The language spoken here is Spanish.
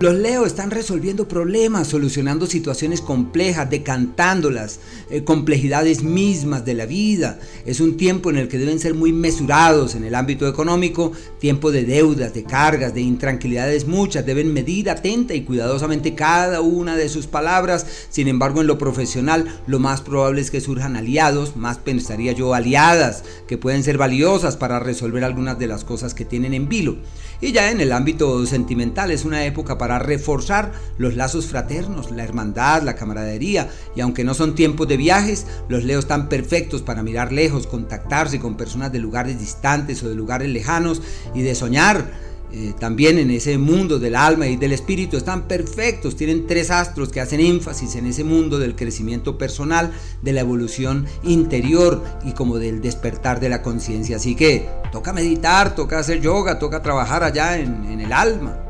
Los Leo están resolviendo problemas, solucionando situaciones complejas, decantando las eh, complejidades mismas de la vida. Es un tiempo en el que deben ser muy mesurados en el ámbito económico, tiempo de deudas, de cargas, de intranquilidades muchas. Deben medir atenta y cuidadosamente cada una de sus palabras. Sin embargo, en lo profesional, lo más probable es que surjan aliados, más pensaría yo aliadas, que pueden ser valiosas para resolver algunas de las cosas que tienen en vilo. Y ya en el ámbito sentimental es una época para reforzar los lazos fraternos, la hermandad, la camaradería. Y aunque no son tiempos de viajes, los leos están perfectos para mirar lejos, contactarse con personas de lugares distantes o de lugares lejanos y de soñar eh, también en ese mundo del alma y del espíritu están perfectos, tienen tres astros que hacen énfasis en ese mundo del crecimiento personal, de la evolución interior y como del despertar de la conciencia. Así que toca meditar, toca hacer yoga, toca trabajar allá en el alma.